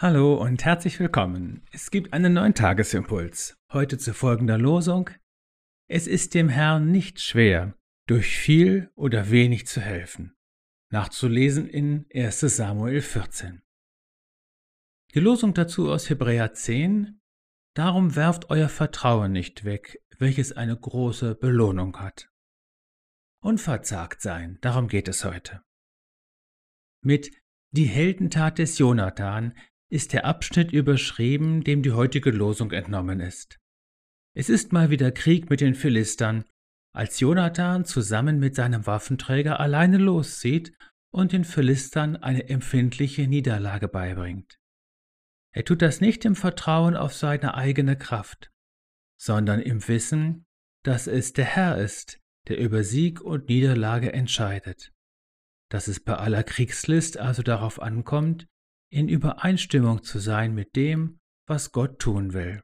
Hallo und herzlich willkommen. Es gibt einen neuen Tagesimpuls. Heute zu folgender Losung. Es ist dem Herrn nicht schwer, durch viel oder wenig zu helfen. Nachzulesen in 1 Samuel 14. Die Losung dazu aus Hebräer 10. Darum werft euer Vertrauen nicht weg, welches eine große Belohnung hat. Unverzagt sein, darum geht es heute. Mit die Heldentat des Jonathan ist der Abschnitt überschrieben, dem die heutige Losung entnommen ist. Es ist mal wieder Krieg mit den Philistern, als Jonathan zusammen mit seinem Waffenträger alleine loszieht und den Philistern eine empfindliche Niederlage beibringt. Er tut das nicht im Vertrauen auf seine eigene Kraft, sondern im Wissen, dass es der Herr ist, der über Sieg und Niederlage entscheidet, dass es bei aller Kriegslist also darauf ankommt, in Übereinstimmung zu sein mit dem, was Gott tun will.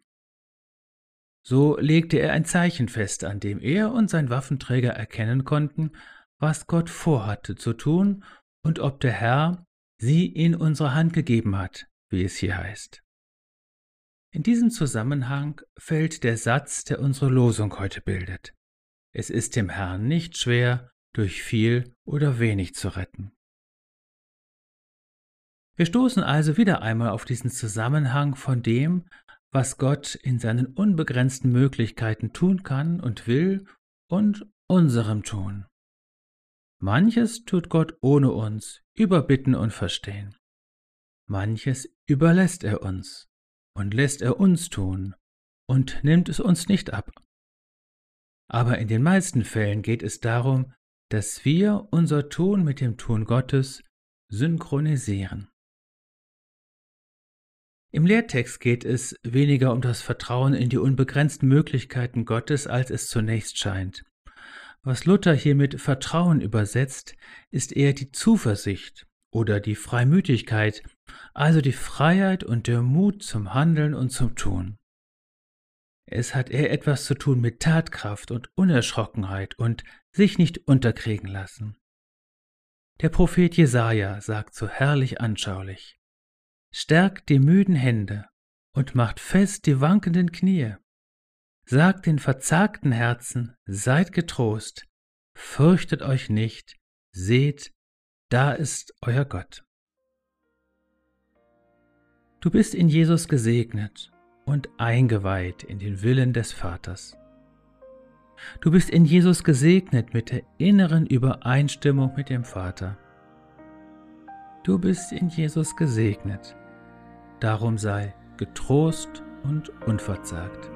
So legte er ein Zeichen fest, an dem er und sein Waffenträger erkennen konnten, was Gott vorhatte zu tun und ob der Herr sie in unsere Hand gegeben hat, wie es hier heißt. In diesem Zusammenhang fällt der Satz, der unsere Losung heute bildet. Es ist dem Herrn nicht schwer, durch viel oder wenig zu retten. Wir stoßen also wieder einmal auf diesen Zusammenhang von dem, was Gott in seinen unbegrenzten Möglichkeiten tun kann und will und unserem tun. Manches tut Gott ohne uns, über Bitten und Verstehen. Manches überlässt er uns und lässt er uns tun und nimmt es uns nicht ab. Aber in den meisten Fällen geht es darum, dass wir unser Tun mit dem Tun Gottes synchronisieren. Im Lehrtext geht es weniger um das Vertrauen in die unbegrenzten Möglichkeiten Gottes, als es zunächst scheint. Was Luther hier mit Vertrauen übersetzt, ist eher die Zuversicht oder die Freimütigkeit, also die Freiheit und der Mut zum Handeln und zum Tun. Es hat eher etwas zu tun mit Tatkraft und Unerschrockenheit und sich nicht unterkriegen lassen. Der Prophet Jesaja sagt so herrlich anschaulich: Stärkt die müden Hände und macht fest die wankenden Knie. Sagt den verzagten Herzen, seid getrost, fürchtet euch nicht, seht, da ist euer Gott. Du bist in Jesus gesegnet und eingeweiht in den Willen des Vaters. Du bist in Jesus gesegnet mit der inneren Übereinstimmung mit dem Vater. Du bist in Jesus gesegnet Darum sei getrost und unverzagt.